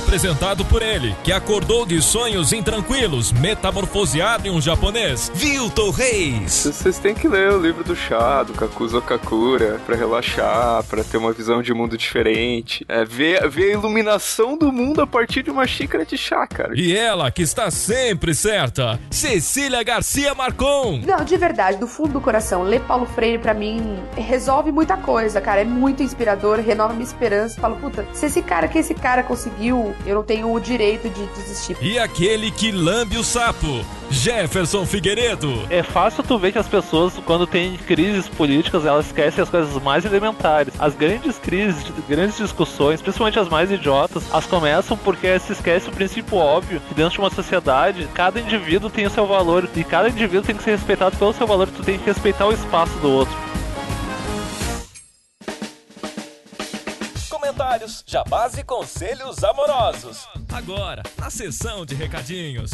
Apresentado por ele, que acordou de sonhos intranquilos, metamorfoseado em um japonês, Vilton Reis. Vocês têm que ler o livro do chá, do Kakuzo Kakura, pra relaxar, pra ter uma visão de mundo diferente. É, ver, ver a iluminação do mundo a partir de uma xícara de chá, cara. E ela, que está sempre certa, Cecília Garcia Marcon. Não, de verdade, do fundo do coração, ler Paulo Freire pra mim resolve muita coisa, cara. É muito inspirador, renova minha esperança. Falo, puta, se esse cara que esse cara conseguiu, eu não tenho o direito de desistir. E aquele que lambe o sapo, Jefferson Figueiredo. É fácil tu ver que as pessoas, quando tem crises políticas, elas esquecem as coisas mais elementares. As grandes crises, grandes discussões, principalmente as mais idiotas, as começam porque se esquece o princípio óbvio que dentro de uma sociedade, cada indivíduo tem o seu valor e cada indivíduo tem que ser respeitado pelo seu valor, tu tem que respeitar o espaço do outro. Comentários, jabás e conselhos amorosos. Agora, na sessão de recadinhos.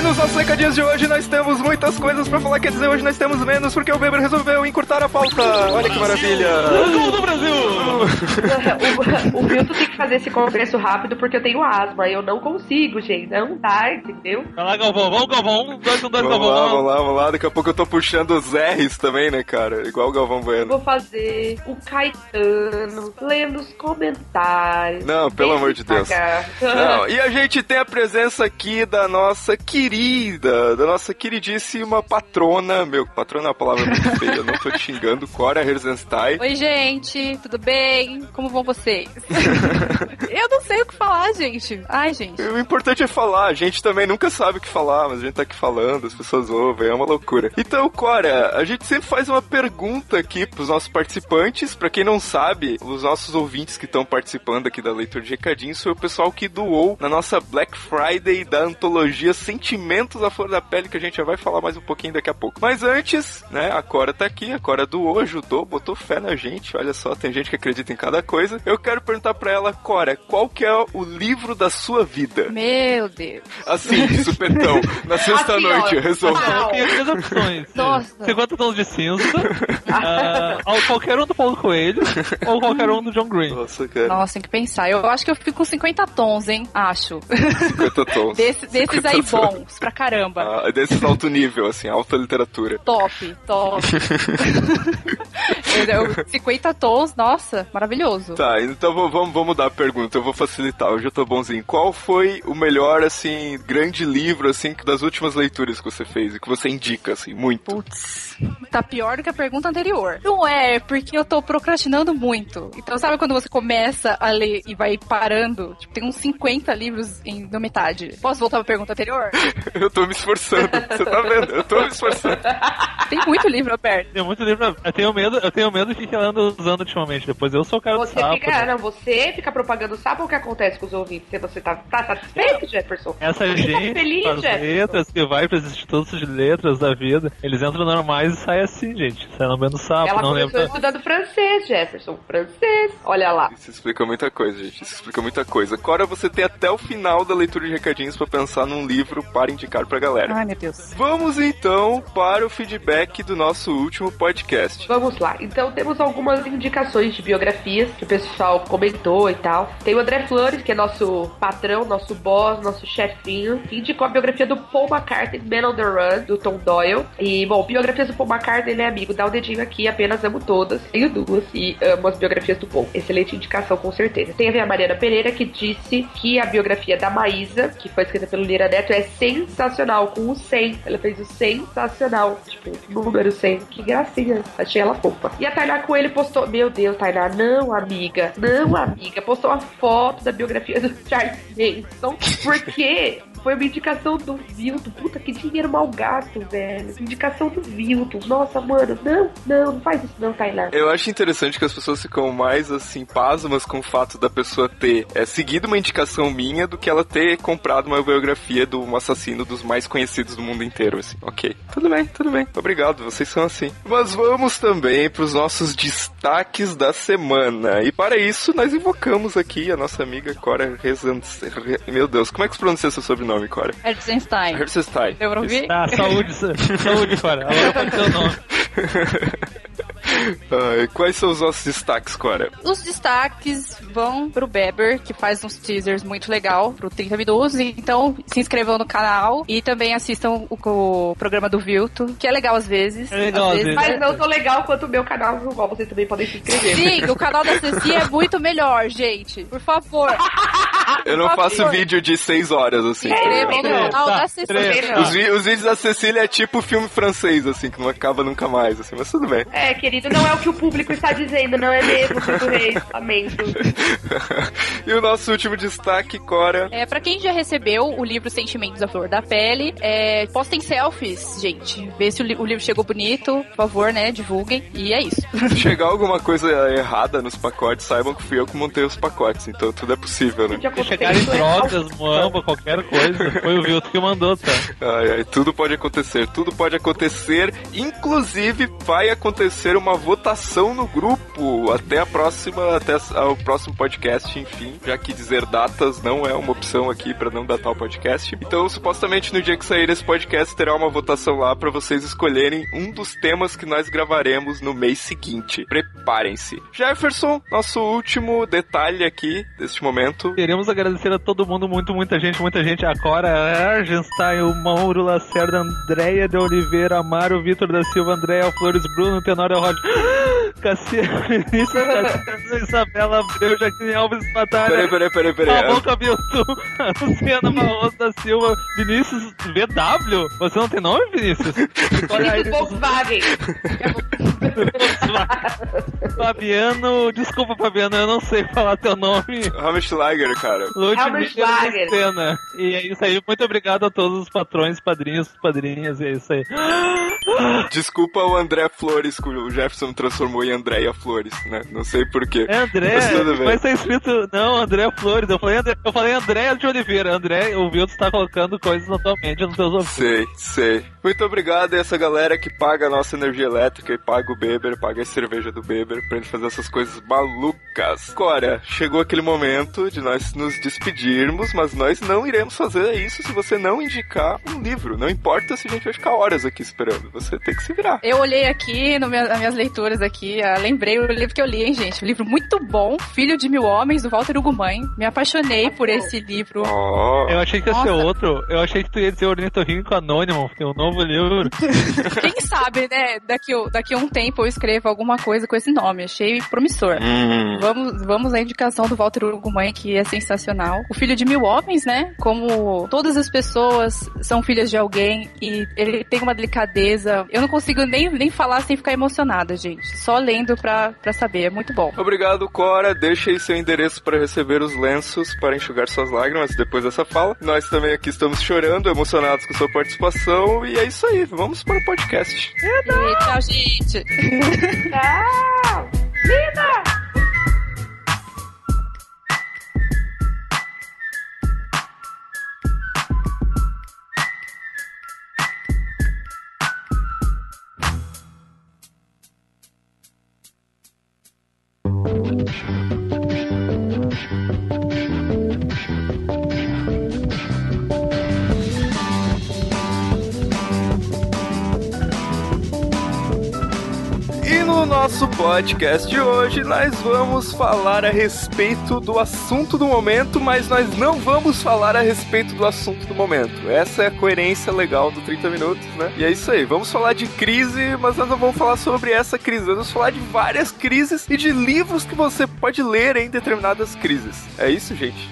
E nos nossos recadinhos de hoje nós temos muitas coisas pra falar, quer dizer, hoje nós temos menos porque o Weber resolveu encurtar a pauta. Olha que maravilha! Gol do Brasil! o, o Milton tem que fazer esse congresso rápido porque eu tenho asma. Eu não consigo, gente. Não dá, entendeu? Vai lá, Galvão. Vamos, Galvão. Um, dois, um, dois, Vamos Galvão. lá, vamos lá, vamos lá. Daqui a pouco eu tô puxando os R's também, né, cara? Igual o Galvão Bueno. Vou fazer o Caetano lendo os comentários. Não, pelo amor de Deus. Não, e a gente tem a presença aqui da nossa querida, da nossa queridíssima patrona. Meu, patrona é uma palavra muito feia, eu não tô te xingando. Cora Herzenstein. Oi, gente, tudo bem? Como vão vocês? eu não sei o que falar, gente. Ai, gente. O importante é falar, a gente também nunca sabe o que falar, mas a gente tá aqui falando, as pessoas ouvem, é uma loucura. Então, Cora, a gente sempre faz uma pergunta aqui pros nossos participantes. Pra quem não sabe, os nossos ouvintes que estão participando aqui da leitura de recadinhos foi o pessoal que doou na nossa Black Friday da antologia Sentimentos à Flor da Pele, que a gente já vai falar mais um pouquinho daqui a pouco. Mas antes, né, a Cora tá aqui, a Cora doou, ajudou, botou fé na gente, olha só, tem gente que acredita em cada coisa. Eu quero perguntar pra ela, Cora, qual que é o livro da sua vida? Meu Deus. Assim, de supetão, na sexta-noite, Assim, ó. resolve. Não. Tem três opções. Nossa. 50 tons de cinza, ou qualquer um do Paulo Coelho, ou qualquer um do John Green. Nossa, cara, Nossa, tem que pensar. Eu acho que eu fico com 50 tons, hein? Acho. 50 tons. Desse- desses 50 aí tons. Pra caramba. Ah, desses alto nível, assim, alta literatura. Top, top. Eu- eu- 50 tons, nossa, maravilhoso. Tá, então vamos, vamos, vamos mudar a pergunta, eu vou facilitar, hoje eu tô bonzinho. Qual foi o melhor, assim, grande livro, assim, das últimas leituras que você fez e que você indica, assim, muito? Putz, tá pior do que a pergunta anterior. Não é, porque eu tô procrastinando muito. Então, sabe quando você começa a ler e vai parando? Tipo, tem uns 50 livros em na metade. Posso voltar pra pergunta anterior? Eu tô me esforçando, você tá vendo? Eu tô me esforçando. Tem muito livro aberto. Tem muito livro. Eu tenho medo, eu tenho medo de que ela anda usando ultimamente. Depois eu sou o cara do Você sapo. fica, né? não, você fica propagando, sabe o que acontece com os ouvintes? Você tá, tá satisfeito, Jefferson? Essa Você tá gente feliz, faz Jefferson? letras que vai pros institutos de letras da vida, eles entram normais e saem assim, gente. Sai lambendo sapo, Ela não começou lembra. estudando francês, Jefferson. Francês. Olha lá. Isso explica muita coisa, gente, isso explica muita coisa. Cora, você tem até o final da leitura de recadinhos pra pensar num livro para indicar pra galera. Ai, meu Deus. Vamos então para o feedback do nosso último podcast. Vamos lá. Então temos algumas indicações de biografias que o pessoal comentou e tal. Tem o André Flores, que é nosso patrão, nosso boss, nosso chefinho, que indicou a biografia do Paul McCartney, Man on the Run, do Tom Doyle. E, bom, biografias do Paul McCartney, ele é amigo. Dá o dedinho aqui, apenas amo todas. Tenho duas e amo as biografias do Paul. Excelente indicação, com certeza. Tem a Mariana Pereira, que disse que a biografia da Maísa, que foi escrita pelo Lira Neto, é sensacional, com o 100. Ela fez o sensacional, tipo, número 100. Que gracinha. Achei ela fofa. E a Tainá Coelho postou, meu Deus, Tainá, não, amiga, não, amiga, postou uma foto da biografia do Charles Manson, porque Foi uma indicação do Vilto. Puta, que dinheiro mal gasto, velho. Indicação do Vilto. Nossa, mano. Não, não, não faz isso não, Tainá. Eu acho interessante que as pessoas ficam mais, assim, pasmas com o fato da pessoa ter é, seguido uma indicação minha do que ela ter comprado uma biografia de um assassino dos mais conhecidos do mundo inteiro, assim. Ok. Tudo bem, tudo bem. Obrigado, vocês são assim. Mas vamos também pros nossos destaques da semana. E para isso, nós invocamos aqui a nossa amiga Cora Rezan... Meu Deus, como é que se pronuncia seu sobrenome, Cora? Herzenstein. Herzenstein. Deu pra ouvir? Tá, saúde, saúde, fora. Agora pode ser o nome. Ai, quais são os nossos destaques, Cora? Os destaques vão pro Beber, que faz uns teasers muito legal pro 30 minutos. Então, se inscrevam no canal e também assistam o, o programa do Vilto, que é legal às vezes. É legal, às vezes. Mas não tão legal quanto o meu canal, no qual vocês também podem se inscrever. Sim, o canal da Ceci é muito melhor, gente. Por favor. Eu não faço vídeo de 6 horas, assim. tá no canal Tá, da Ceci. três. Os, vídeos da Cecília é tipo filme francês, assim, que não acaba nunca mais, assim, mas tudo bem. É, querido, não é o que o público está dizendo, não é mesmo, Pinto Reis? Lamento. e o nosso último destaque, Cora. É, pra quem já recebeu o livro Sentimentos da Flor da Pele, é, postem selfies, gente. Vê se o, li- o livro chegou bonito, por favor, né? Divulguem. E é isso. Se chegar alguma coisa errada nos pacotes, saibam que fui eu que montei os pacotes, então tudo é possível, né? De Se acontecer chegar em isso é drogas, moamba, qualquer coisa, foi o Vilto que mandou, tá? Ai, ai, tudo pode acontecer, tudo pode acontecer. Inclusive, vai acontecer uma votação no grupo até a próxima, até o próximo podcast, enfim, já que dizer datas não é uma opção aqui pra não datar o podcast. Então, supostamente no dia que sair esse podcast terá uma votação lá pra vocês escolherem um dos temas que nós gravaremos no mês seguinte. Preparem-se. Jefferson, nosso último detalhe aqui deste momento. Queremos agradecer a todo mundo, muito, muita gente, muita gente. A Cora Argenstein, o Mauro Lacerda, Andréia de Oliveira, Amaro, Vitor da Silva, Andréia Flores, Bruno, Tenório Rocha, Cassiano, Vinícius, Cassiano, Isabela Abreu, Jaqueline Alves Batalha. Peraí, peraí, peraí, peraí. Ramon Cabiltu, Luciana Barroso da Silva, Vinícius VW? Você não tem nome, Vinícius? Vinícius Volkswagen. Fabiano, desculpa, Fabiano, eu não sei falar teu nome. Hammerschlager, cara. Hammerschlager. Lucena. E é isso aí, muito obrigado a todos os patrões, padrinhos, padrinhas, e é isso aí. Desculpa o André Flores, que o Jefferson transformou em Andréia Flores, né? Não sei porquê. É André, Mas tudo bem. mas tá escrito, não, André Flores, eu falei André, eu falei André de Oliveira, André, o Vilto está colocando coisas na tua mente, nos teus ouvidos. Sei, sei. Muito obrigado a essa galera que paga a nossa energia elétrica e paga o Beber, paga a cerveja do Beber pra gente fazer essas coisas malucas. Agora, chegou aquele momento de nós nos despedirmos, mas nós não iremos fazer isso se você não indicar um livro. Não importa se a gente vai ficar horas aqui esperando, você tem que se virar. Eu olhei aqui no meu- nas minhas leituras aqui, ah, lembrei o livro que eu li, hein, gente? Um livro muito bom, Filho de Mil Homens, do Walter Ugumãe. Me apaixonei por esse livro. Oh, Eu achei que ia ser outro, eu achei que tu ia dizer Ornitorrinco Anônimo, tem um novo livro. Quem sabe, né? Daqui, a- daqui a um tempo eu escrevo alguma coisa com esse nome. Achei promissor. hum. Vamos, vamos à indicação do Walter Ugumãe, que é sensacional. O filho de mil homens, né? Como todas as pessoas são filhas de alguém e ele tem uma delicadeza. Eu não consigo nem, nem falar sem ficar emocionada, gente. Só lendo pra, pra saber. É muito bom. Obrigado, Cora. Deixe aí seu endereço para receber os lenços para enxugar suas lágrimas depois dessa fala. Nós também aqui estamos chorando, emocionados com sua participação. E é isso aí, vamos para o podcast. E, tchau, gente. Tchau! Linda! E podcast de hoje, nós vamos falar a respeito do assunto do momento, mas nós não vamos falar a respeito do assunto do momento. Essa é a coerência legal do 30 minutos, né? E é isso aí. Vamos falar de crise, mas nós não vamos falar sobre essa crise. Nós vamos falar de várias crises e de livros que você pode ler em determinadas crises. É isso, gente?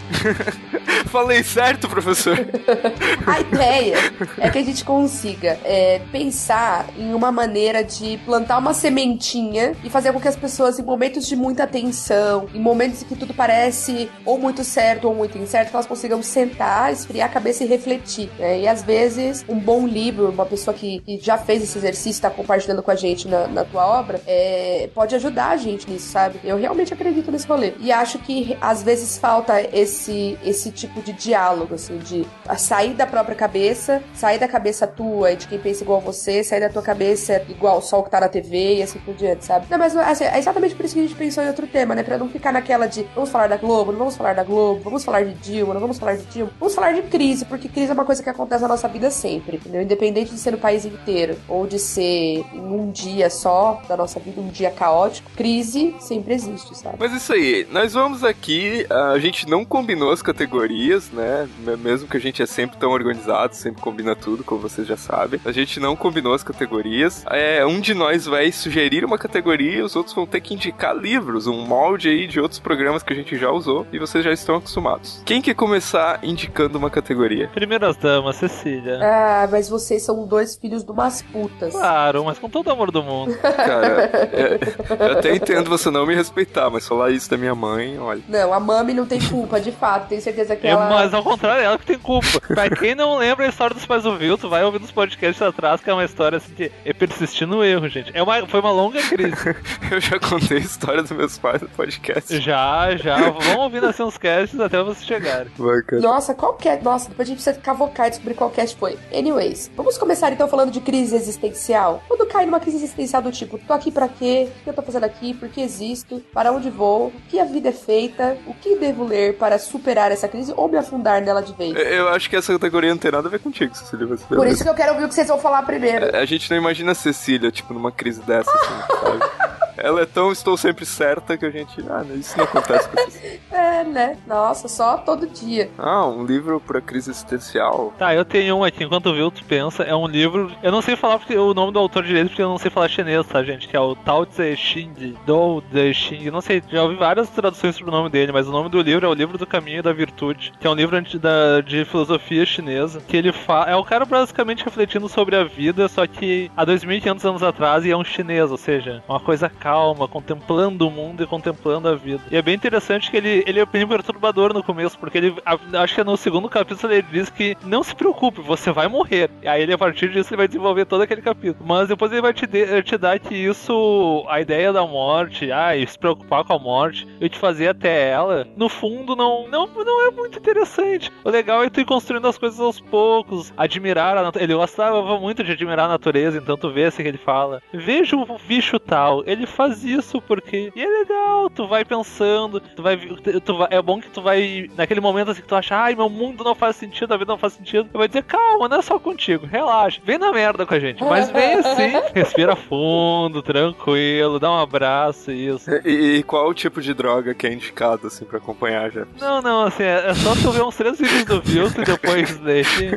Falei certo, professor? A ideia é que a gente consiga é, pensar em uma maneira de plantar uma sementinha e fazer com que as pessoas, em momentos de muita tensão, em momentos em que tudo parece ou muito certo ou muito incerto, elas consigam sentar, esfriar a cabeça e refletir. Né? E às vezes, um bom livro, uma pessoa que, que já fez esse exercício, está compartilhando com a gente na, na tua obra, é, pode ajudar a gente nisso, sabe? Eu realmente acredito nesse rolê. E acho que às vezes falta esse, esse tipo de diálogo, assim, de sair da própria cabeça, sair da cabeça tua e de quem pensa igual você, sair da tua cabeça igual o sol que tá na TV e assim por diante, sabe? Não, mas assim, é exatamente por isso que a gente pensou em outro tema, né? Pra não ficar naquela de vamos falar da Globo, não vamos falar da Globo, vamos falar de Dilma, não vamos falar de Dilma, vamos falar de crise, porque crise é uma coisa que acontece na nossa vida sempre, entendeu? Independente de ser no país inteiro ou de ser em um dia só da nossa vida, um dia caótico, crise sempre existe, sabe? Mas isso aí, nós vamos aqui, a gente não combinou as categorias, né? Mesmo que a gente é sempre tão organizado, sempre combina tudo, como vocês já sabem. A gente não combinou as categorias. É, um de nós vai sugerir uma categoria, os outros vão ter que indicar livros, um molde aí de outros programas que a gente já usou e vocês já estão acostumados. Quem quer começar indicando uma categoria? Primeiras damas, Cecília. Ah, mas vocês são dois filhos de umas putas. Claro, mas com todo o amor do mundo. Cara, é, eu até entendo você não me respeitar, mas falar isso da minha mãe, olha. Não, a mami não tem culpa, de fato. Tenho certeza que É, ela. mas ao contrário, ela que tem culpa. pra quem não lembra a história dos pais do Vilto, vai ouvir nos podcasts atrás, que é uma história assim de é persistir no erro, gente. É uma, foi uma longa crise. Eu já contei a história dos meus pais no podcast. já, já. Vão ouvir nascer uns casts até vocês chegarem. Bacana. Nossa, qual cast? Nossa, depois a gente precisa cavocar e descobrir qual cast foi. Anyways, vamos começar então falando de crise existencial. Quando cai numa crise existencial do tipo, tô aqui pra quê? O que eu tô fazendo aqui? Por que existo? Para onde vou? O que a vida é feita? O que devo ler para superar essa crise ou me afundar nela de vez? Eu acho que essa categoria não tem nada a ver contigo, Cecília. Você Por isso que eu quero ouvir o que vocês vão falar primeiro. A gente não imagina a Cecília, tipo, numa crise dessa, assim, sabe? Ela é tão estou sempre certa que a gente. Ah, isso não acontece com. É, né? Nossa, só todo dia. Ah, um livro pra crise existencial. Tá, eu tenho um aqui, enquanto o Vilto pensa, é um livro. Eu não sei falar porque, o nome do autor direito, porque eu não sei falar chinês, tá, gente? Que é o Tao Tse Ching, Dou Tse. Eu não sei, já ouvi várias traduções sobre o nome dele, mas o nome do livro é O Livro do Caminho e da Virtude, que é um livro anti- da, de filosofia chinesa. Que ele fala. É o cara basicamente refletindo sobre a vida, só que há 2.500 anos atrás e é um chinês, ou seja, uma coisa calma, contemplando o mundo e contemplando a vida. E é bem interessante que ele, ele é bem perturbador no começo, porque ele, acho que no segundo capítulo ele diz que não se preocupe, você vai morrer. E aí ele, a partir disso, ele vai desenvolver todo aquele capítulo. Mas depois ele vai te, de- te dar que isso, a ideia da morte, ah, e se preocupar com a morte, e te fazer até ela, no fundo não, não, não é muito interessante. O legal é tu ir construindo as coisas aos poucos, admirar a natureza. Ele gostava muito de admirar a natureza, então tu vê assim que ele fala. Veja o bicho tal, ele faz isso porque. E é legal, tu vai pensando, tu vai. Tu vai é bom que tu vai. Naquele momento assim que tu acha, ai, meu mundo não faz sentido, a vida não faz sentido. Tu vai dizer, calma, não é só contigo, relaxa, vem na merda com a gente. Mas vem assim, respira fundo, tranquilo, dá um abraço, isso. E, e qual o tipo de droga que é indicado, assim, pra acompanhar já? Não, não, assim, é é só tu ver uns três vídeos do Vilto e depois desse,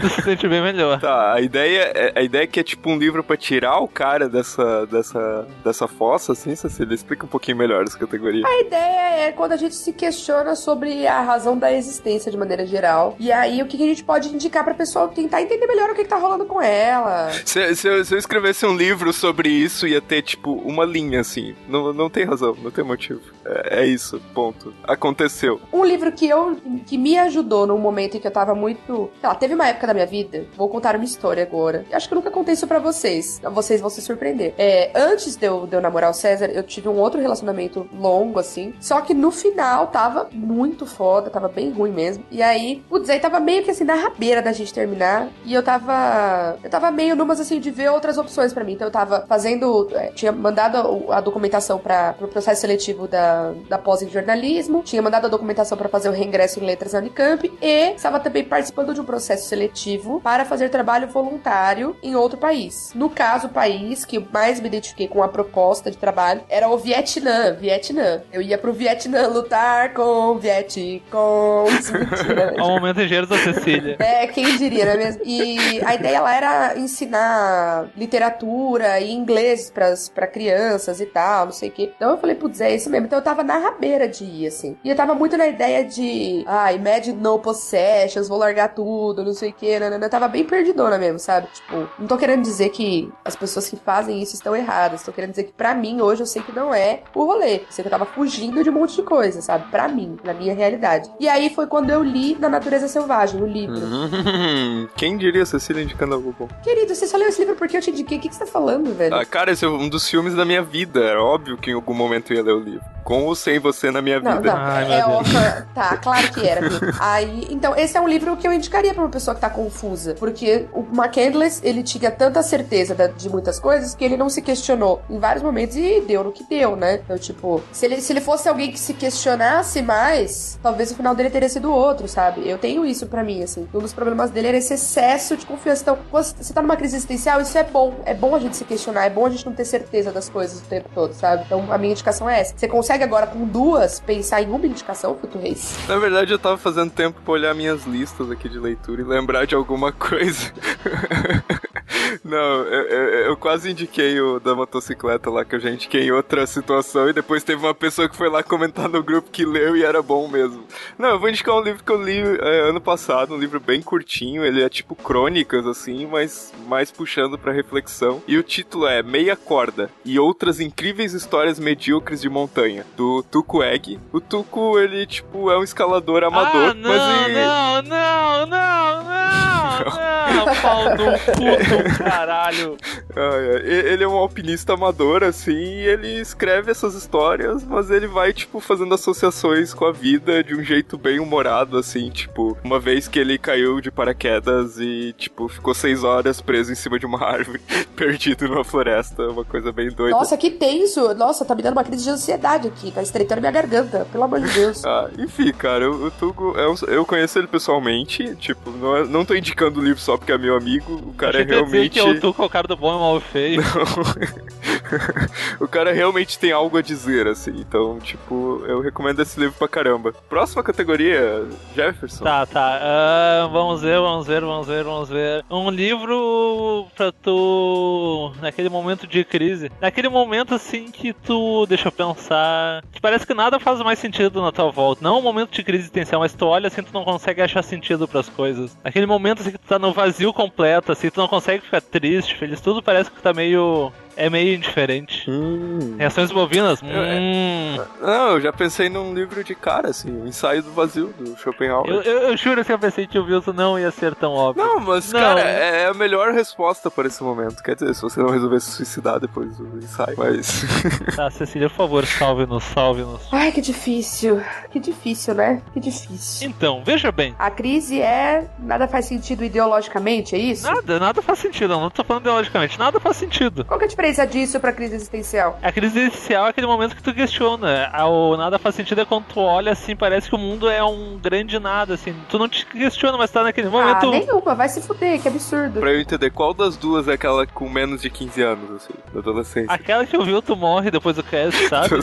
tu se sente bem melhor. Tá, a ideia, é, a ideia é que é tipo um livro pra tirar o cara dessa, dessa, dessa fossa, assim, Cecília? Explica um pouquinho melhor essa categoria. A ideia é quando a gente se questiona sobre a razão da existência de maneira geral. E aí, o que que a gente pode indicar pra pessoa tentar entender melhor o que, que tá rolando com ela. Se, se eu, se eu escrevesse um livro sobre isso, ia ter, tipo, uma linha, assim. Não, não tem razão, não tem motivo. É, é isso, ponto. Aconteceu. Um livro que eu que me ajudou num momento em que eu tava muito. Sei lá, teve uma época da minha vida. Vou contar uma história agora. Eu acho que eu nunca contei isso pra vocês. Vocês vão se surpreender. É, antes de eu, de eu namorar o César, eu tive um outro relacionamento longo, assim. Só que no final tava muito foda, tava bem ruim mesmo. E aí, putz, aí tava meio que assim, na rabeira da gente terminar. E eu tava. Eu tava meio numas assim de ver outras opções pra mim. Então eu tava fazendo. é, tinha mandado a documentação para pro processo seletivo da, da pós em jornalismo. Tinha mandado a documentação pra fazer o reingresso em letras na Unicamp. E estava também participando de um processo seletivo para fazer trabalho voluntário em outro país. No caso, o país que mais me identifiquei com a proposta de trabalho era o Vietnã. Vietnã. Eu ia pro Vietnã lutar com o Vietcong. Isso mentira, né? Ao momento engenheiros da Cecília. É, quem diria, não é mesmo? E a ideia lá era ensinar literatura e inglês pras, pra crianças e tal, não sei o quê. Então eu falei, putz, é isso mesmo. Então eu tava na rabeira de ir, assim. E eu tava muito na ideia de, ah, imagine no possessions, vou largar tudo, não sei o quê. Eu tava bem perdidona mesmo, sabe? Tipo, não tô querendo dizer que as pessoas que fazem isso estão erradas. Tô querendo dizer que pra mim, hoje, eu sei que não é o rolê. Eu sei que eu tava fugindo de um monte de coisa, sabe? Pra mim, na minha realidade. E aí foi quando eu li Na Natureza Selvagem, o livro. Hum, quem diria Cecília indicando algo bom? Querido, você só leu esse livro porque eu te indiquei. O que, que você tá falando, velho? Ah, cara, esse é um dos filmes da minha vida. Era óbvio que em algum momento eu ia ler o livro. Com ou sem você na minha Não, vida. não, Ai, é óbvio. Tá, claro que era. Aí, então, esse é um livro que eu indicaria pra uma pessoa que tá confusa. Porque o McCandless, ele tinha tanta certeza de muitas coisas que ele não se questionou em vários momentos e deu no que deu, né? Então, tipo, se ele, se ele fosse alguém que se questionasse mais, talvez o final dele teria sido outro, sabe? Eu tenho isso pra mim, assim. Um dos problemas dele era esse excesso de confiança. Então, você tá numa crise existencial, isso é bom. É bom a gente se questionar, é bom a gente não ter certeza das coisas o tempo todo, sabe? Então, a minha indicação é essa. Você consegue agora, com duas, pensar em uma indicação, Futo Reis? Na verdade, eu tava fazendo tempo pra olhar minhas listas aqui de leitura e lembrar de alguma coisa. Não, eu, eu- eu quase indiquei o da motocicleta lá, que eu já indiquei em outra situação, e depois teve uma pessoa que foi lá comentar no grupo que leu e era bom mesmo. Não, eu vou indicar um livro que eu li é, ano passado, um livro bem curtinho, ele é tipo crônicas, assim, mas mais puxando pra reflexão. E o título é Meia Corda e Outras Incríveis Histórias Medíocres de Montanha, do Tuco Egg. O Tuco, ele, tipo, é um escalador amador, ah, não, mas ele... não, não, não, não, não, pau no cu do caralho. É. Ele é um alpinista amador, assim, e ele escreve essas histórias, mas ele vai, tipo, fazendo associações com a vida de um jeito bem humorado, assim, tipo, uma vez que ele caiu de paraquedas e, tipo, ficou seis horas preso em cima de uma árvore, perdido numa floresta, uma coisa bem doida. Nossa, que tenso. Nossa, tá me dando uma crise de ansiedade aqui. Tá estreitando minha garganta. Pelo amor de Deus. Ah, enfim, cara, o, o Tugo, é um- eu conheço ele pessoalmente, tipo, não, é- não tô indicando o livro só porque é meu amigo, o cara é realmente... eu tô com o cara do bom e mal feio. o cara realmente tem algo a dizer, assim. Então, tipo, eu recomendo esse livro pra caramba. Próxima categoria, Jefferson. Tá, tá. Ah, vamos ver, vamos ver, vamos ver, vamos ver. Um livro pra tu. Naquele momento de crise. Naquele momento assim que tu. Deixa eu pensar. Que parece que nada faz mais sentido na tua volta. Não um momento de crise existencial, mas tu olha assim tu não consegue achar sentido pras coisas. Naquele momento assim que tu tá no vazio completo, assim, tu não consegue ficar triste, feliz. Tudo parece que tá meio. É meio indiferente. Hum. Reações bovinas? É. Hum. Não, eu já pensei num livro de cara, assim, o Ensaio do Vazio, do Schopenhauer. Eu, eu, eu juro que eu pensei que o Wilson não ia ser tão óbvio. Não, mas, Não. cara, é a melhor resposta para esse momento. Quer dizer, se você não resolver se suicidar depois do ensaio. Mas. Tá, Cecília, por favor, salve-nos, salve-nos. Ai, que difícil. Que difícil, né? Que difícil. Então, veja bem. A crise é. Nada faz sentido ideologicamente, é isso? Nada, nada faz sentido, eu não tô falando ideologicamente, nada faz sentido. Qual que é a diferença disso pra crise existencial? A crise existencial é aquele momento que tu questiona. Ah, O nada faz sentido é quando tu olha assim, parece que o mundo é um grande nada, assim. Tu não te questiona, mas tá naquele Ah, momento. nenhuma, vai se fuder, que absurdo. pra eu entender, qual das duas é aquela com menos de 15 anos, assim, da adolescência? Aquela que o Wilton morre depois do cast, sabe?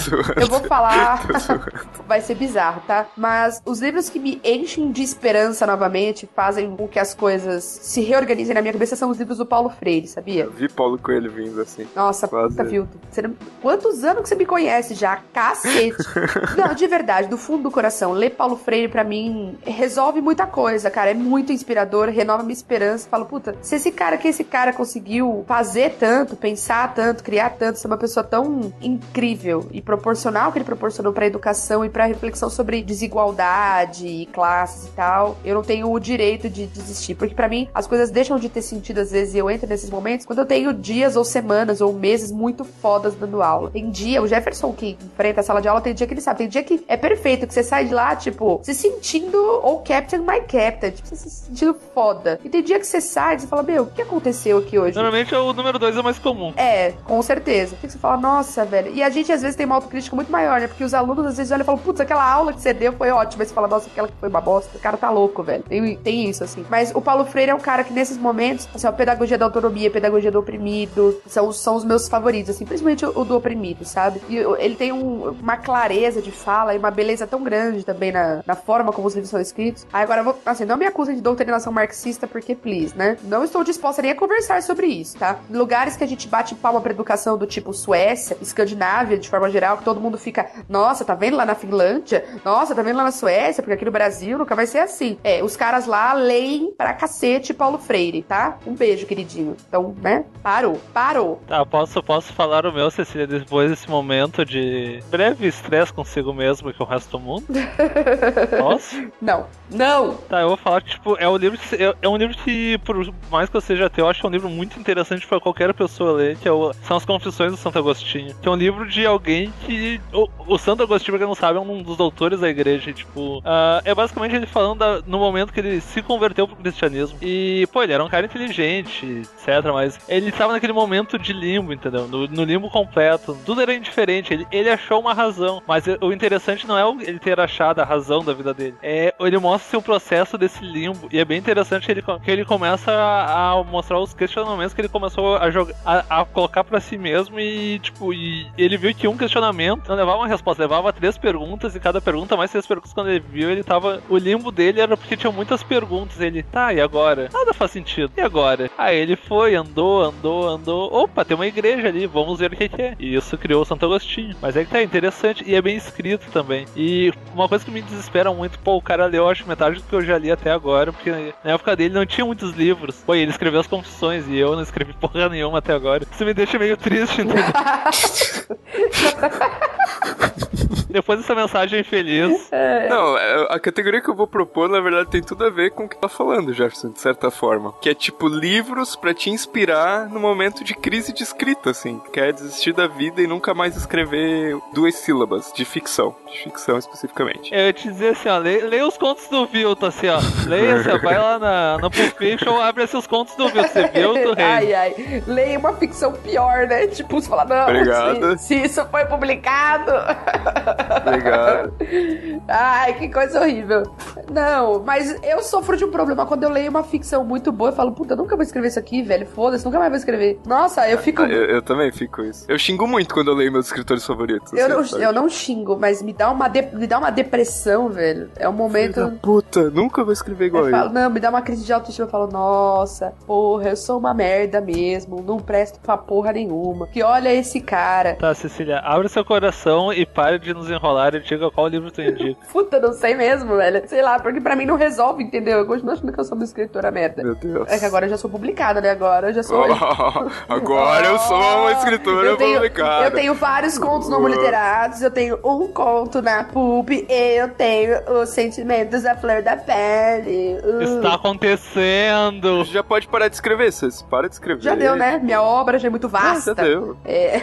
Eu vou falar. Vai ser bizarro, tá? Mas os livros que me enchem de esperança novamente, fazem com que as coisas se reorganizem na minha cabeça, são os livros do Paulo Freire, sabia? Eu vi Paulo Coelho vindo, assim. Nossa, Quase. puta, Vilto. Você não- Quantos anos que você me conhece já? Cacete. não, de verdade, do fundo do coração, ler Paulo Freire pra mim resolve muita coisa, cara. É muito inspirador, renova minha esperança. Falo, puta, se esse cara que esse cara conseguiu fazer tanto, pensar tanto, criar tanto, ser uma pessoa tão incrível e proporcional que ele proporcionou pra educação e pra reflexão sobre desigualdade e classes e tal, eu não tenho o direito de desistir. Porque pra mim, as coisas deixam de ter sentido às vezes e eu entro nesses momentos quando eu tenho dias ou semanas ou meses muito fodas dando aula. Tem dia, o Jefferson que enfrenta a sala de aula, tem dia que ele sabe, tem dia que é perfeito, que você sai de lá, tipo, se sentindo ou Captain My Captain, tipo, você se sentindo foda. E tem dia que você sai e você fala, meu, o que aconteceu aqui hoje? Normalmente o número 2 é mais comum. É, com certeza. Tem que você fala, nossa, velho. E a gente às vezes tem uma autocrítica muito maior, né? Porque os alunos às vezes olham e falam, putz, aquela aula que você deu foi ótima. Aí você fala, nossa, aquela que foi uma bosta. O cara tá louco, velho. Tem, tem isso, assim. Mas o Paulo Freire é um cara que nesses momentos, assim, a pedagogia da autonomia, a pedagogia do oprimido, são, são os meus favoritos, assim, principalmente o, do oprimido, sabe? E ele tem um- uma clareza de fala e uma beleza tão grande também na, na forma como os livros são escritos. Aí agora vou, assim, não me acusem de doutrinação marxista, porque, please, né? Não estou disposta nem a conversar sobre isso, tá? Lugares que a gente bate palma pra educação do tipo Suécia, Escandinávia, de forma geral, que todo mundo fica, nossa, tá vendo lá na Finlândia? Nossa, tá vendo lá na Suécia? Porque aqui no Brasil nunca vai ser assim. É, os caras lá leem pra cacete Paulo Freire, tá? Um beijo, queridinho. Então, né? Parou, parou. Tá, Ah, posso, posso falar o meu, Cecília, depois desse momento de breve estresse consigo mesmo e com o resto do mundo? Posso? Não. Não! Tá, eu vou falar que, tipo, é um livro que, é, é um livro que, por mais que eu seja ateu, eu acho que é um livro muito interessante pra qualquer pessoa ler, que é o, são as Confissões do Santo Agostinho. Que é um livro de alguém que. O, o Santo Agostinho, pra quem não sabe, é um dos doutores da igreja, e, tipo. Uh, é basicamente ele falando da, no momento que ele se converteu pro cristianismo. E, pô, ele era um cara inteligente, etc. Mas ele tava naquele momento de limbo, entendeu? No, no limbo completo. Tudo era indiferente. Ele, ele achou uma razão. Mas o interessante não é ele ter achado a razão da vida dele. É, ele mostra o processo desse limbo. E é bem interessante ele, que ele começa a, a mostrar os questionamentos que ele começou a jogar, a, a colocar para si mesmo. E, tipo, e ele viu que um questionamento não levava uma resposta, levava três perguntas. E cada pergunta, mais três perguntas, quando ele viu, ele tava. O limbo dele era porque tinha muitas perguntas. Ele, tá, e agora? Nada faz sentido. E agora? Aí ele foi, andou, andou, andou. Opa, tem uma igreja ali, vamos ver o que, que é. E isso criou o Santo Agostinho. Mas é que tá interessante e é bem escrito também. E uma coisa que me desespera muito, pô, o cara leu, acho, metade do que eu já li até agora, porque na época dele não tinha muitos livros. Pô, ele escreveu as confissões e eu não escrevi porra nenhuma até agora. Isso me deixa meio triste, entendeu? Depois dessa mensagem feliz. É. Não, é, a categoria que eu vou propor, na verdade, tem tudo a ver com o que tá falando, Jefferson, de certa forma. Que é tipo livros para te inspirar no momento de crise de escrita, assim. Quer desistir da vida e nunca mais escrever duas sílabas de ficção. De ficção especificamente. Eu ia te dizer assim, ó, leia, leia os contos do Vilto, assim, ó. Leia, assim, ó, vai lá na, na Pulp Fiction, abre esses contos do Vilto. Você viu do rei. Ai, ai. Leia uma ficção pior, né? Tipo, você fala, não, Obrigado. Se, se isso foi publicado. Obrigado. Ai, que coisa horrível. Não, mas eu sofro de um problema. Quando eu leio uma ficção muito boa, eu falo, puta, eu nunca vou escrever isso aqui, velho. Foda-se, nunca mais vou escrever. Nossa, eu fico. Ah, eu, eu, também fico isso. Eu xingo muito quando eu leio meus escritores favoritos. Eu, assim, não, eu não xingo, mas me dá uma, de... me dá uma depressão, velho. É um momento. Filho da puta, nunca vou escrever igual eu ele. Falo, não, me dá uma crise de autoestima. Eu falo, nossa, porra, eu sou uma merda mesmo. Não presto pra porra nenhuma. Que olha esse cara. Tá, Cecília, abre seu coração e pare de nos enrolar e diga qual livro tu indica. Puta, não sei mesmo, velho. Sei lá, porque pra mim não resolve, entendeu? Eu continuo achando que eu sou uma escritora merda. Meu Deus. É que agora eu já sou publicada, né? Agora eu já sou. Oh, agora oh, eu sou uma escritora eu tenho, publicada. Eu tenho vários contos no Literados, eu tenho um conto na Pulp e eu tenho os sentimentos da flor da pele. Uh. Está acontecendo. Já pode parar de escrever, vocês. Para de escrever. Já deu, né? Minha obra já é muito vasta. Ah, já deu. É.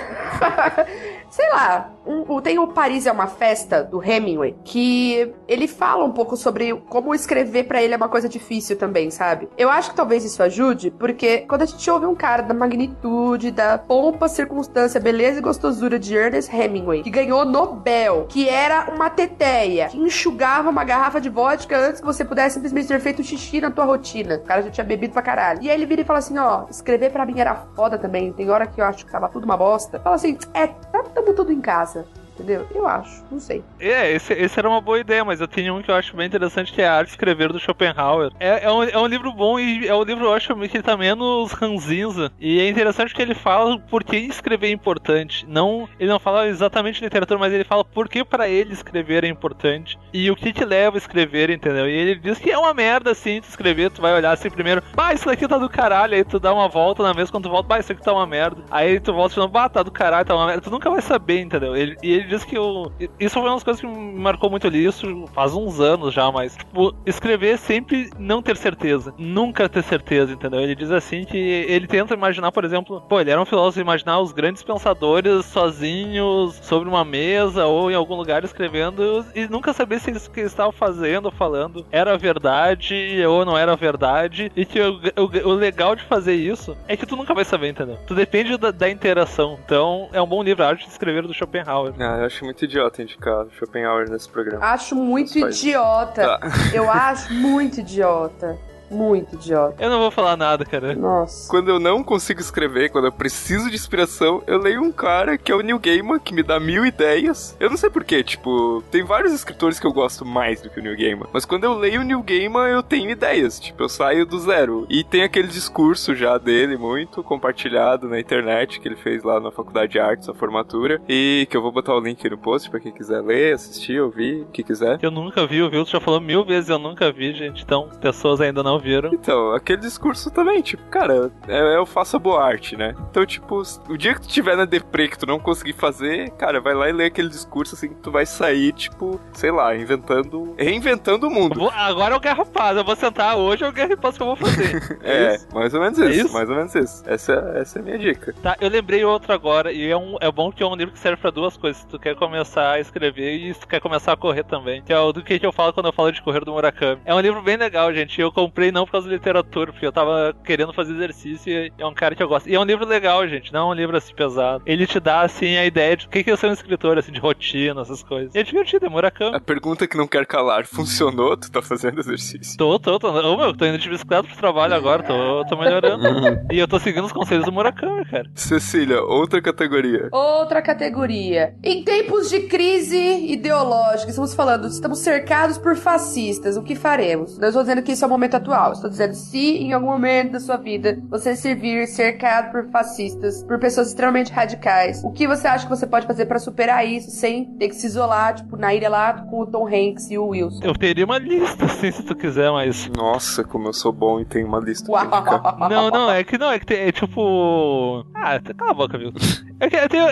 sei lá, um, tem o Paris é uma festa do Hemingway que ele fala um pouco sobre como escrever para ele é uma coisa difícil também, sabe? Eu acho que talvez isso ajude, porque quando a gente ouve um cara da magnitude, da pompa, circunstância, beleza e gostosura de Ernest Hemingway, que ganhou Nobel, que era uma teteia, que enxugava uma garrafa de vodka antes que você pudesse simplesmente ter feito xixi na tua rotina. O cara já tinha bebido pra caralho. E aí ele vira e fala assim: ó, escrever para mim era foda também. Tem hora que eu acho que tava tudo uma bosta. Fala assim: é, tá tamo tudo em casa entendeu? Eu acho, não sei. É, esse, esse era uma boa ideia, mas eu tenho um que eu acho bem interessante, que é a Arte Escrever, do Schopenhauer. É, é, um, é um livro bom e é um livro, eu acho, que ele tá menos ranzinza. E é interessante que ele fala por que escrever é importante. Não, ele não fala exatamente literatura, mas ele fala por que para ele escrever é importante. E o que te leva a escrever, entendeu? E ele diz que é uma merda, assim, tu escrever, tu vai olhar assim primeiro, bah, isso daqui tá do caralho, aí tu dá uma volta na mesa, quando tu volta, bah, isso aqui tá uma merda. Aí tu volta e fala, bah, tá do caralho, tá uma merda. Tu nunca vai saber, entendeu? Ele, e ele diz que eu. Isso foi uma das coisas que me marcou muito ali, isso faz uns anos já, mas, tipo, escrever sempre não ter certeza. Nunca ter certeza, entendeu? Ele diz assim que ele tenta imaginar, por exemplo, pô, ele era um filósofo, imaginar os grandes pensadores sozinhos sobre uma mesa ou em algum lugar escrevendo e nunca saber se isso que ele estava fazendo ou falando era verdade ou não era verdade. E que o, o, o, legal de fazer isso é que tu nunca vai saber, entendeu? Tu depende da, da interação. Então, é um bom livro, a arte de escrever do Schopenhauer. Ah, eu acho muito idiota indicar Schopenhauer nesse programa. Acho muito idiota. Tá. Eu acho muito idiota. Muito idiota. Eu não vou falar nada, cara. Nossa. Quando eu não consigo escrever, quando eu preciso de inspiração, eu leio um cara que é o Neil Gaiman, que me dá mil ideias. Eu não sei porquê, tipo, tem vários escritores que eu gosto mais do que o Neil Gaiman. Mas quando eu leio o Neil Gaiman, eu tenho ideias. Tipo, eu saio do zero. E tem aquele discurso já dele, muito compartilhado na internet, que ele fez lá na Faculdade de Artes, a formatura. E que eu vou botar o link no post pra quem quiser ler, assistir, ouvir, o que quiser. Eu nunca vi, o Vilto já falou mil vezes, eu nunca vi, gente. Então, pessoas ainda não viram. Então, aquele discurso também, tipo, cara, é, eu faço a boa arte, né? Então, tipo, o dia que tu tiver na deprê que tu não conseguir fazer, cara, vai lá e lê aquele discurso assim que tu vai sair, tipo, sei lá, inventando. reinventando o mundo. Vou- agora é o Guerra Paz. Eu vou sentar hoje, é o Guerra Paz que eu vou fazer. É, mais ou menos isso, isso? mais ou menos isso. Essa, essa é a minha dica. Tá, eu lembrei outro agora, e é, um, é bom que é um livro que serve pra duas coisas. Se tu quer começar a escrever e se tu quer começar a correr também. Que é o do que eu falo quando eu falo de correr do Murakami. É um livro bem legal, gente. Eu comprei não por causa da literatura, porque eu tava querendo fazer exercício e é um cara que eu gosto. E é um livro legal, gente, não é um livro assim pesado. Ele te dá, assim, a ideia de o que é ser um escritor, assim, de rotina, essas coisas. E é divertido, é Murakami. A pergunta que não quer calar, funcionou? Tu tá fazendo exercício? Tô, tô, tô. Ô, meu, tô indo de bicicleta pro trabalho agora, tô, tô melhorando. e eu tô seguindo os conselhos do Murakami, cara. Cecília, outra categoria. Outra categoria. Em tempos de crise ideológica, estamos falando, estamos cercados por fascistas, o que faremos? Não estou dizendo que isso é o momento atual, estou dizendo se em algum momento da sua vida você se vir cercado por fascistas, por pessoas extremamente radicais, o que você acha que você pode fazer pra superar isso sem ter que se isolar, tipo, na ilha lá com o Tom Hanks e o Wilson? Eu teria uma lista, assim, se tu quiser, mas. Nossa, como eu sou bom e tenho uma lista! Não, não, é que não, é que tem, é tipo. Ah, cala a boca, viu? É que eu tenho.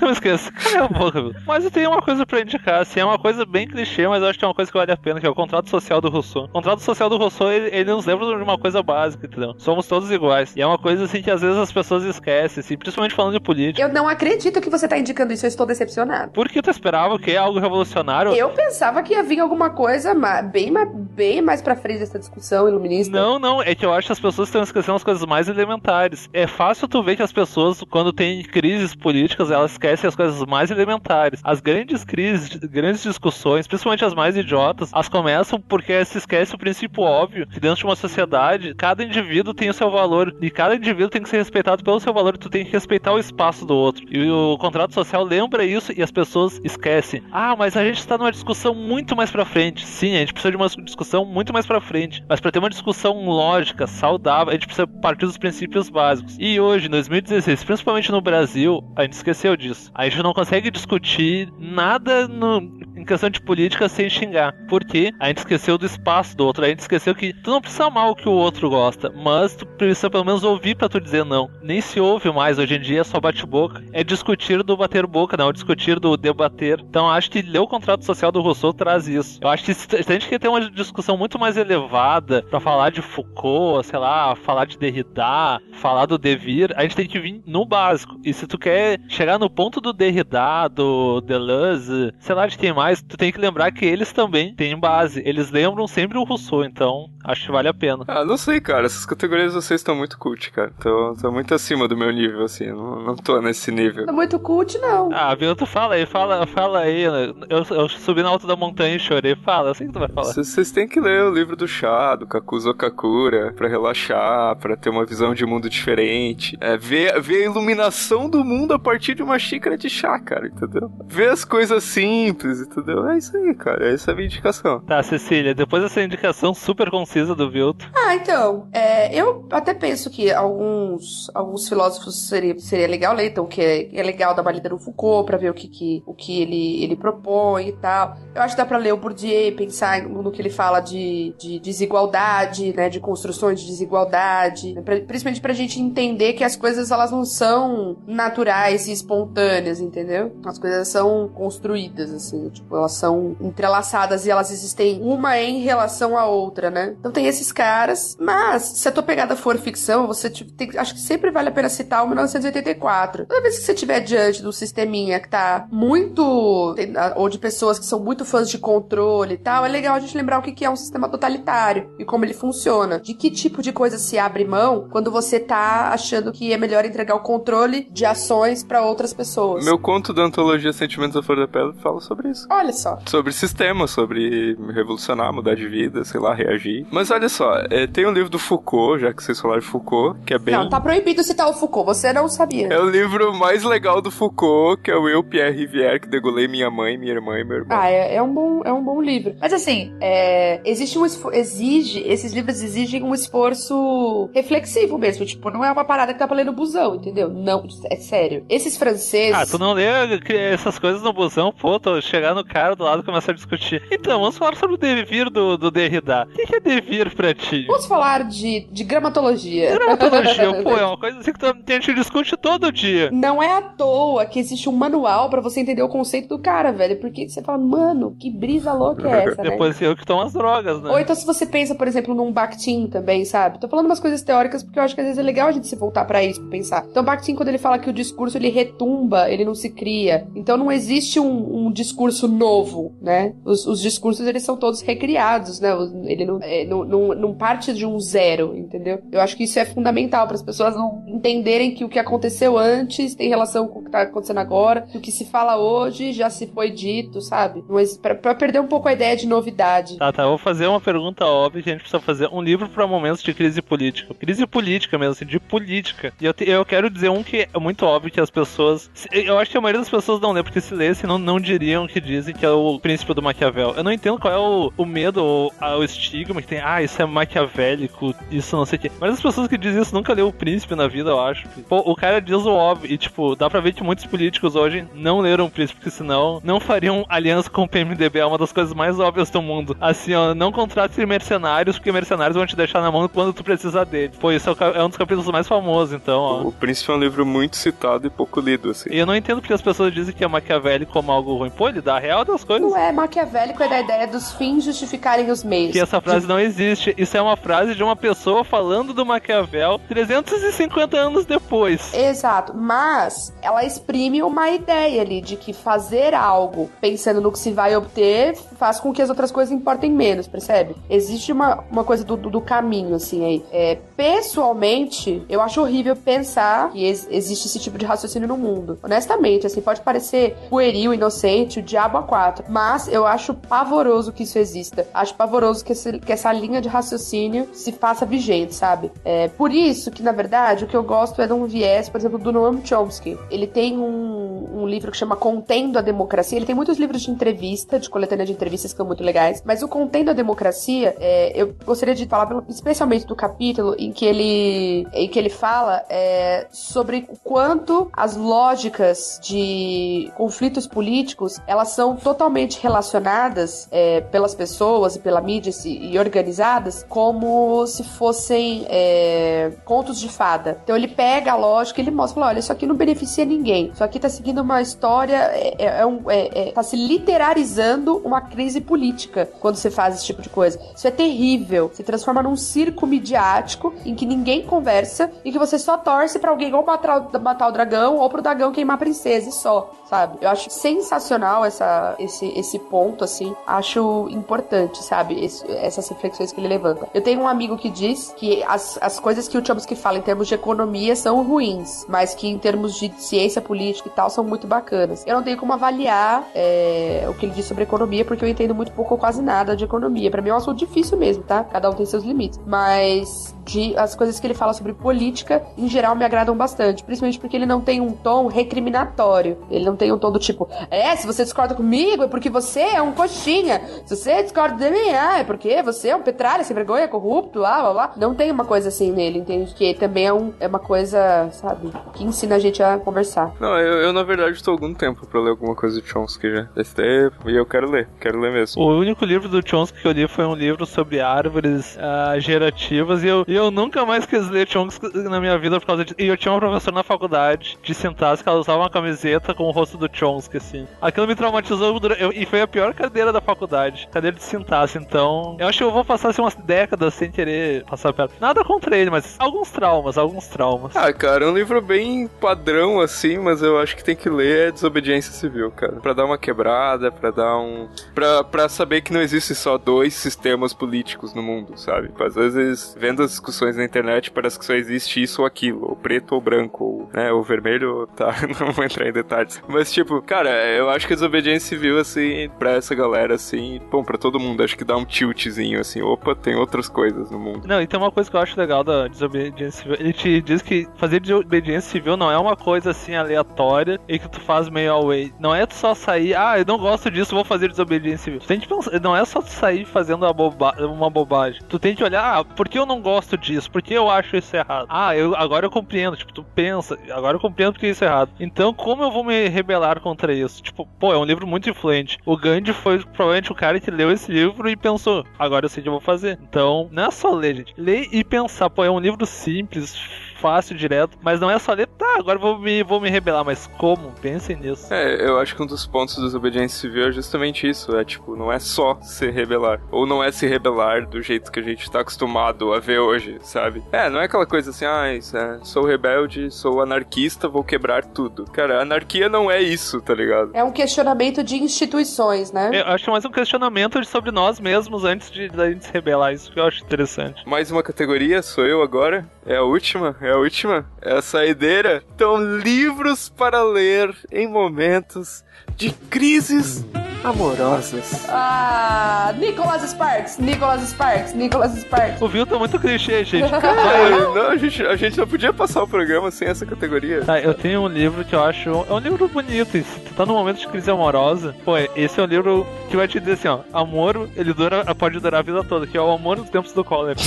Eu me esqueço. Cala a boca? Mas eu tenho uma coisa pra indicar, assim, é uma coisa bem clichê, mas eu acho que é uma coisa que vale a pena, que é o contrato social do Rousseau. O contrato social do Rousseau, ele, ele nos lembra de uma coisa básica, entendeu? Somos todos iguais. E é uma coisa, assim, que às vezes as pessoas esquecem, assim, principalmente falando de política. Eu não acredito que você tá indicando isso, eu estou decepcionado. Por que tu esperava que é algo revolucionário? Eu pensava que ia vir alguma coisa bem, bem mais pra frente dessa discussão iluminista. Não, não, é que eu acho que as pessoas estão esquecendo as coisas mais elementares. É fácil tu ver que as pessoas, quando tem crises políticas, elas esquecem as coisas mais elementares. As grandes crises, grandes discussões, principalmente as mais idiotas, elas começam porque se esquece o princípio óbvio que dentro de uma sociedade, cada indivíduo tem o seu valor e cada indivíduo tem que ser respeitado pelo seu valor e tu tem que respeitar o espaço do outro. E o contrato social lembra isso e as pessoas esquecem. Ah, mas a gente está numa discussão muito mais pra frente. Sim, a gente precisa de uma discussão muito mais pra frente. Mas pra ter uma discussão lógica, saudável, a gente precisa partir dos princípios básicos. E hoje, em 2016, principalmente no Brasil, a gente esqueceu disso. A gente não consegue discutir nada no, questão de política sem xingar. Porque a gente esqueceu do espaço do outro. A gente esqueceu que tu não precisa amar o que o outro gosta, mas tu precisa pelo menos ouvir pra tu dizer não. Nem se ouve mais hoje em dia, é só bate-boca. É discutir do bater boca, não, é discutir do debater. Então acho que ler o contrato social do Rousseau traz isso. Eu acho que se a gente quer ter uma discussão muito mais elevada pra falar de Foucault, sei lá, falar de Derrida, falar do Devir, a gente tem que vir no básico. E se tu quer chegar no ponto do Derrida, do Deleuze, sei lá de quem mais, tu tem que lembrar que eles também têm base. Eles lembram sempre o Rousseau, então acho que vale a pena. Ah, não sei, cara. Essas categorias de vocês estão muito cult, cara. Tô, tô muito acima do meu nível, assim. Não, não tô nesse nível. Não é muito cult, não. Ah, viu? Tu fala aí, fala, fala aí. Eu, eu subi na alta da montanha e chorei. Fala, eu sei que tu vai falar. Vocês têm que ler o livro do chá, do Kakuzo Kakura, pra relaxar, pra ter uma visão de mundo diferente. É, ver, ver a iluminação do mundo a partir de uma xícara de chá, cara, entendeu? Ver as coisas simples, entendeu? É isso aí, cara. Essa é a minha indicação. Tá, Cecília, depois dessa indicação super concisa do Vilto. Ah, então, é, eu até penso que alguns, alguns filósofos seria, seria legal ler, então, que é, é legal dar uma lida no Foucault pra ver o que, que, o que ele, ele propõe e tal. Eu acho que dá pra ler o Bourdieu e pensar no que ele fala de, de desigualdade, né, de construções de desigualdade, né, pra- principalmente pra gente entender que as coisas, elas não são naturais e espontâneas, entendeu? As coisas são construídas, assim, tipo, elas são entrelaçadas e elas existem uma em relação à outra, né? Então tem esses caras, mas se a tua pegada for ficção, você tem, acho que sempre vale a pena citar o 1984. Toda vez que você estiver diante de um sisteminha que tá muito. tem- ah, ou de pessoas que são muito fãs de controle e tal, é legal a gente lembrar o que é um sistema totalitário e como ele funciona. De que tipo de coisa se abre mão quando você tá achando que é melhor entregar o controle de ações pra outras pessoas. Meu conto da antologia Sentimentos à Flor da Pele fala sobre isso. Olha só. Sobre sistema, sobre revolucionar, mudar de vida, sei lá, reagir. Mas olha só, é, tem um livro do Foucault, já que vocês falaram de Foucault, que é bem. Não, tá proibido citar o Foucault, você não sabia. É o livro mais legal do Foucault, que é o Eu, Pierre Rivière, que degolei minha mãe, minha irmã e meu irmão. Ah, é, é um bom, é um bom livro. Mas assim, é, existe um exige, esses livros exigem um esforço reflexivo mesmo. Tipo, não é uma parada que tá pra ler no busão, entendeu? Não, é sério. Esses franceses. Ah, tu não lê que- essas coisas no busão, pô, tô chegar no, cara do lado começa a discutir. Então, vamos falar sobre o devir do, do Derrida. O que é devir pra ti? Vamos falar de, de gramatologia. Gramatologia, pô, é uma coisa assim que a gente discute todo dia. Não é à toa que existe um manual para você entender o conceito do cara, velho. Porque você fala, mano, que brisa louca é essa, Depois eu que tomo as drogas, né? Ou então se você pensa, por exemplo, num Bakhtin também, sabe? Tô falando umas coisas teóricas porque eu acho que às vezes é legal a gente se voltar para isso, pra pensar. Então Bakhtin, quando ele fala que o discurso ele retumba, ele não se cria. Então não existe um, um discurso novo, né? Os, os, discursos, eles são todos recriados, né? Ele não, é, não, não, não parte de um zero, entendeu? Eu acho que isso é fundamental para as pessoas não entenderem que o que aconteceu antes tem relação com o que tá acontecendo agora, que o que se fala hoje já se foi dito, sabe? Mas pra perder um pouco a ideia de novidade. Tá, tá. Vou fazer uma pergunta óbvia que a gente precisa fazer. Um livro para momentos de crise política. Crise política mesmo, assim, de política. E eu, te, eu quero dizer um que é muito óbvio que as pessoas. Eu acho que a maioria das pessoas não lê, porque se lesse não, não diriam que dizem que é o príncipe do Maquiavel. Eu não entendo qual é o, o medo ou o estigma que tem. Ah, isso é maquiavélico, isso não sei o quê. Mas as pessoas que dizem isso nunca leu o príncipe na vida, eu acho. Pô, o cara diz o óbvio. E, tipo, dá pra ver que muitos políticos hoje não leram o príncipe, porque senão não fariam aliança com o PMDB. É uma das coisas mais óbvias do mundo. Assim, ó, não contrate mercenários, porque mercenários vão te deixar na mão quando tu precisa dele. Pô, isso é um dos capítulos mais famosos, então, ó. O Príncipe é um livro muito citado e pouco lido, assim. E eu não entendo porque as pessoas dizem que é maquiavélico como algo ruim. Pô, ele dá a real das coisas. Não é maquiavélico, é da ideia dos fins justificarem os meios. Que essa frase não existe. Isso é uma frase de uma pessoa falando do Maquiavel 350 anos depois. Exato, mas ela exprime uma ideia ali de que fazer algo pensando no que se vai obter faz com que as outras coisas importem menos, percebe? Existe uma, uma coisa do, do, do caminho, assim, aí. É, pessoalmente, eu acho horrível pensar que ex existe esse tipo de raciocínio no mundo. Honestamente, assim, pode parecer pueril, inocente, o diabo a quatro, mas eu acho pavoroso que isso exista. Acho pavoroso que, esse, que essa linha de raciocínio se faça vigente, sabe? É, por isso que, na verdade, o que eu gosto é de um viés, por exemplo, do Noam Chomsky. Ele tem um, um livro que chama Contendo a Democracia. Ele tem muitos livros de entrevista, de coletânea de entrevistas que são muito legais, mas o Contendo a Democracia, é, eu gostaria de falar especialmente do capítulo em que ele, em que ele fala é, sobre o quanto as lógicas de conflitos políticos elas são totalmente relacionadas é, pelas pessoas e pela mídia e organizadas como se fossem é, contos de fada. Então ele pega a lógica ele mostra, fala, olha, isso aqui não beneficia ninguém. Isso aqui tá seguindo uma história, é, é, é um, é, tá se literalizando uma crise política quando você faz esse tipo de coisa. Isso é terrível. Se transforma num circo midiático em que ninguém conversa e que você só torce para alguém ou matar, matar o dragão ou pro dragão queimar a princesa e só, sabe? Eu acho sensacional essa, esse, esse ponto, assim. Acho importante, sabe? Esse, essas reflexões que ele levanta. Eu tenho um amigo que diz que as, as coisas que o Chomsky fala em termos de economia são ruins, mas que em termos de ciência política e tal são muito bacanas. Eu não tenho como avaliar é, o que ele diz sobre economia, porque eu entendo muito pouco ou quase nada de economia. Para mim é um assunto difícil mesmo, tá? Cada um tem seus limites. Mas de, as coisas que ele fala sobre política, em geral, me agradam bastante. Principalmente porque ele não tem um tom recriminatório. Ele não tem um tom do tipo, é, se você discorda comigo é porque você é um coxinha. Se você discorda de mim, ah, é porque você é um petralha, sem vergonha, corrupto, lá, blá, blá. Não tem uma coisa assim nele, entende? Que também é, um, é uma coisa, sabe, que ensina a gente a conversar. Não, eu, eu na verdade estou algum tempo pra ler alguma coisa de Chomsky já. Esse tempo, e eu quero ler, quero ler mesmo. O único livro do Chomsky que eu li foi um livro sobre árvores uh, gerativas e eu, eu nunca mais quis ler Chomsky na minha vida por causa disso. E eu tinha uma professora na faculdade de sintaxe que ela usava uma camiseta com o rosto do Chomsky, assim. Aquilo me traumatizou eu, e foi a pior cadeira da faculdade. Cadeira de sintaxe, então. Eu acho que eu vou passar assim, umas décadas sem querer passar perto. Nada contra ele, mas alguns traumas, alguns traumas. Ah, cara, é um livro bem padrão, assim, mas eu acho que tem que ler é Desobediência Civil, cara. Pra dar uma quebrada, pra dar um. Pra, pra saber que não existe só dois sistemas políticos no mundo, sabe? Às vezes, vendo as discussões na internet, parece que só existe isso ou aquilo, ou preto ou branco, ou, né, ou vermelho, tá, não vou entrar em detalhes. Mas, tipo, cara, eu acho que desobediência civil, assim, pra essa galera, assim, bom, pra todo mundo, acho que dá um tiltzinho, assim, opa, tem outras coisas no mundo. Não, e tem uma coisa que eu acho legal da desobediência civil, ele te diz que fazer desobediência civil não é uma coisa, assim, aleatória, e que tu faz meio away. Não é só sair, ah, eu não gosto disso, vou fazer desobediência civil. Tu tem que pensar, não é só sair fazendo uma, boba, uma bobagem. Tu tem que olhar, ah, por que eu não gosto disso? Por que eu acho isso errado? Ah, eu, agora eu compreendo. Tipo, tu pensa, agora eu compreendo porque isso é errado. Então, como eu vou me rebelar contra isso? Tipo, pô, é um livro muito influente. O Gandhi foi provavelmente o cara que leu esse livro e pensou, agora eu sei o que eu vou fazer. Então, não é só ler, gente. Ler e pensar, pô, é um livro simples, fácil, direto, mas não é só ler, tá, agora vou me, vou me rebelar, mas como? Pensem nisso. É, eu acho que um dos pontos da desobediência civil é justamente isso, é tipo, não é só se rebelar, ou não é se rebelar do jeito que a gente tá acostumado a ver hoje, sabe? É, não é aquela coisa assim, ah, isso é, sou rebelde, sou anarquista, vou quebrar tudo. Cara, anarquia não é isso, tá ligado? É um questionamento de instituições, né? Eu acho mais um questionamento sobre nós mesmos antes de a gente se rebelar, isso que eu acho interessante. Mais uma categoria, sou eu agora, é a última, é a última, é a saideira. Então, livros para ler em momentos de crises amorosas. Ah, Nicholas Sparks, Nicholas Sparks, Nicholas Sparks. O Viu tá muito clichê, gente. Não, a gente, a gente não podia passar o programa sem essa categoria. Tá, eu tenho um livro que eu acho. É um livro bonito. E se tu tá num momento de crise amorosa, pô, esse é um livro que vai te dizer assim, ó. Amor, ele dura, pode durar a vida toda, que é o amor nos tempos do cólera.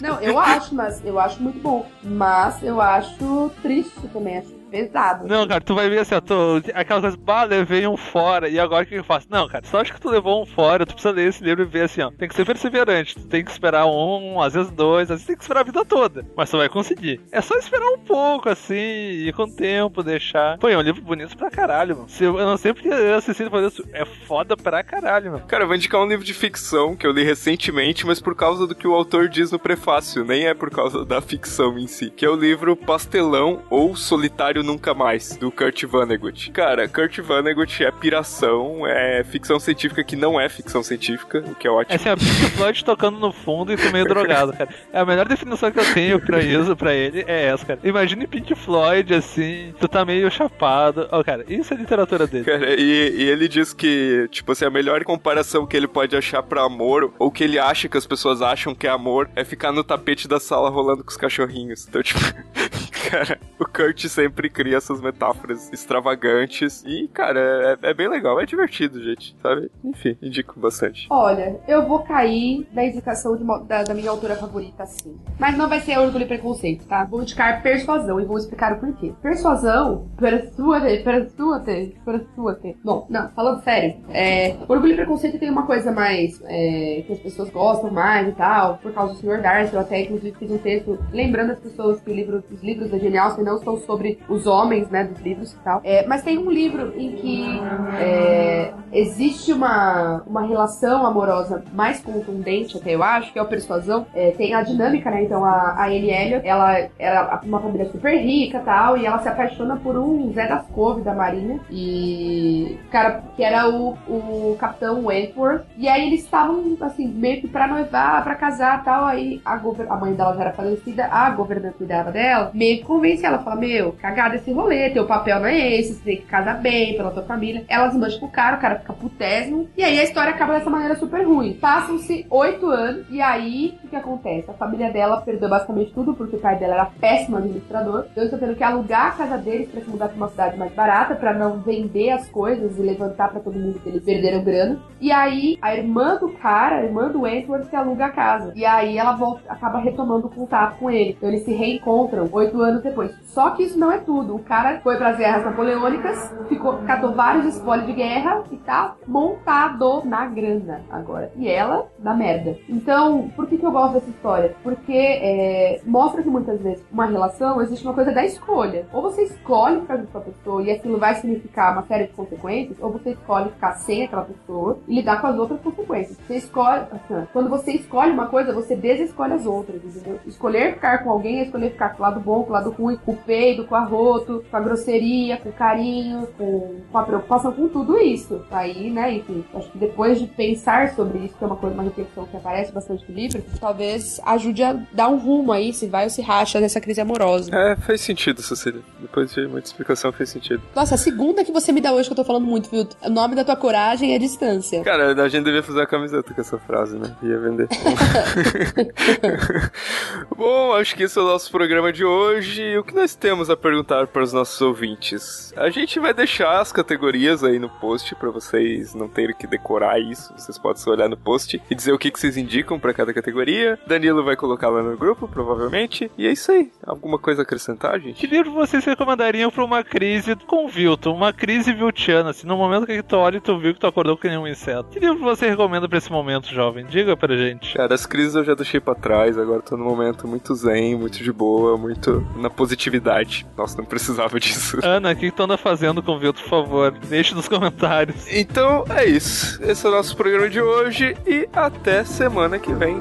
Não, eu acho, mas eu acho muito bom. Mas eu acho triste também, acho pesado. Não, cara, tu vai ver assim, ó, tô, aquela coisa, bah, levei um fora, e agora o que eu faço? Não, cara, só acho que tu levou um fora, tu precisa ler esse livro e ver assim, ó, tem que ser perseverante, tu tem que esperar um, às vezes dois, às vezes tem que esperar a vida toda, mas tu vai conseguir. É só esperar um pouco, assim, e com o tempo deixar. Pô, é um livro bonito pra caralho, mano. Se eu, eu não sei porque eu assisti fazer isso, é foda pra caralho, mano. Cara, eu vou indicar um livro de ficção que eu li recentemente, mas por causa do que o autor diz no prefácio, nem é por causa da ficção em si, que é o livro Pastelão ou Solitário Nunca Mais, do Kurt Vonnegut. Cara, Kurt Vonnegut é piração, é ficção científica que não é ficção científica, o que é ótimo. Essa é a Pink Floyd tocando no fundo e tu meio drogado, cara. É a melhor definição que eu tenho pra isso, pra ele, é essa, cara. Imagine Pink Floyd, assim, tu tá meio chapado. Ó, oh, cara, isso é literatura dele. Cara, e, e ele diz que, tipo assim, a melhor comparação que ele pode achar pra amor, ou que ele acha que as pessoas acham que é amor, é ficar no tapete da sala rolando com os cachorrinhos. Então, tipo, cara, o Kurt sempre cria essas metáforas extravagantes. E, cara, é, é, bem legal, é divertido, gente, sabe? Enfim, indico bastante. Olha, eu vou cair da indicação de, da, da, minha autora favorita, sim. Mas não vai ser Orgulho e Preconceito, tá? Vou indicar Persuasão e vou explicar o porquê. Persuasão, persuade, persuade, persuade. Bom, não, falando sério, é, Orgulho e Preconceito tem uma coisa mais é, que as pessoas gostam mais e tal, por causa do Sr. Darcy. Eu até, inclusive, fiz um texto lembrando as pessoas que livro, os livros da Genial não são sobre os homens, né, dos livros e tal. É, mas tem um livro em que é, existe uma, uma relação amorosa mais contundente, até eu acho, que é o Persuasão. É, tem a dinâmica, né? Então a, a Elliot, ela era uma família super rica tal, e ela se apaixona por um Zé das Couve da Marinha, e cara, que era o, o capitão Wentworth. E aí eles estavam, assim, meio que pra noivar, pra casar tal. Aí a, a mãe dela já era falecida, a governanta cuidava dela, meio que convence ela, fala: Meu, cagada esse rolê, teu papel não é esse, você tem que casar bem pela tua família. Ela desmancha pro cara, o cara fica putésimo. E aí a história acaba dessa maneira super ruim. Passam-se oito anos, e aí o que acontece? A família dela perdeu basicamente tudo, porque o pai dela era péssimo administrador. Então eles estão tendo que alugar a casa deles pra se mudar pra uma cidade mais barata, pra não vender as coisas e levantar pra todo mundo que eles perderam grana. E aí a irmã do cara, a irmã do Edward, se aluga a casa. E aí ela volta, acaba retomando o contato com ele. Então eles se reencontram oito anos depois. Só que isso não é tudo. O cara foi para as guerras napoleônicas, ficou, catou vários espólios de guerra e tá montado na grana agora. E ela, da merda. Então, por que, que eu gosto dessa história? Porque é, mostra que muitas vezes uma relação existe uma coisa da escolha. Ou você escolhe ficar junto com a pessoa e aquilo vai significar uma série de consequências, ou você escolhe ficar sem aquela pessoa e lidar com as outras consequências. Você escolhe. Assim, quando você escolhe uma coisa, você desescolhe as outras, entendeu? Escolher ficar com alguém é escolher ficar com o lado bom, com o lado ruim, com o peido, com o arroto, com a grosseria, com o carinho, com, com a preocupação, com tudo isso. Aí, né, enfim, acho que depois de pensar sobre isso, que é uma coisa, uma reflexão que aparece bastante no livro, talvez ajude a dar um rumo aí, se vai ou se racha nessa crise amorosa. É, faz sentido, Cecília. Depois de muita explicação, fez sentido. Nossa, a segunda que você me dá hoje que eu tô falando muito, viu? O nome da tua coragem é distância. Cara, a gente devia fazer a camiseta com essa frase, né? Ia vender. Bom, acho que esse é o nosso programa de hoje. hoje, o que nós temos a perguntar para os nossos ouvintes? A gente vai deixar as categorias aí no post para vocês não terem que decorar isso. Vocês podem só olhar no post e dizer o que, que vocês indicam para cada categoria. Danilo vai colocar lá no grupo, provavelmente. E é isso aí. Alguma coisa a acrescentar, gente? Que livro vocês recomendariam para uma crise com Vilton? Uma crise viltiana, assim, no momento que tu olha e tu viu que tu acordou com nenhum inseto. Que livro você recomenda para esse momento, jovem? Diga pra gente. Cara, as crises eu já deixei pra trás, agora tô num momento muito zen, muito de boa, muito na positividade. Nossa, não precisava disso. Ana, o que tu anda fazendo com o Vilton, por favor? Deixe nos comentários. Então é isso. Esse é o nosso programa de hoje e até semana que vem.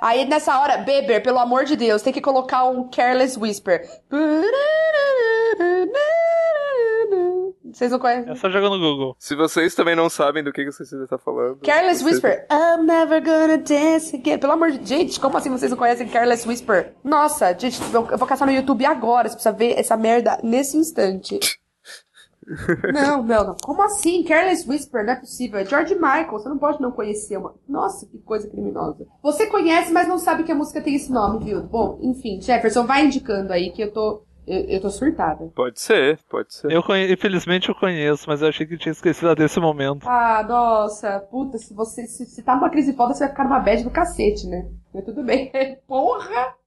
Aí nessa hora, Beber, pelo amor de Deus, tem que colocar um Careless Whisper. Vocês não conhecem? É só jogar no Google. Se vocês também não sabem do que que você está falando. Careless vocês- Whisper. I'm never gonna dance again. Pelo amor de Gente, como assim vocês não conhecem Careless Whisper? Nossa, gente, eu eu vou caçar no YouTube agora. Você precisa ver essa merda nesse instante. não, não, não. Como assim? Careless Whisper? Não é possível. É George Michael. Você não pode não conhecer uma. Nossa, que coisa criminosa. Você conhece, mas não sabe que a música tem esse nome, viu? Bom, enfim, Jefferson, vai indicando aí que eu tô. Eu, eu tô surtada. Pode ser, pode ser. Eu conhe... Infelizmente eu conheço, mas eu achei que tinha esquecido desse momento. Ah, nossa, puta, se você se, se tá numa crise foda, você vai ficar numa bad do cacete, né? Mas tudo bem. Porra!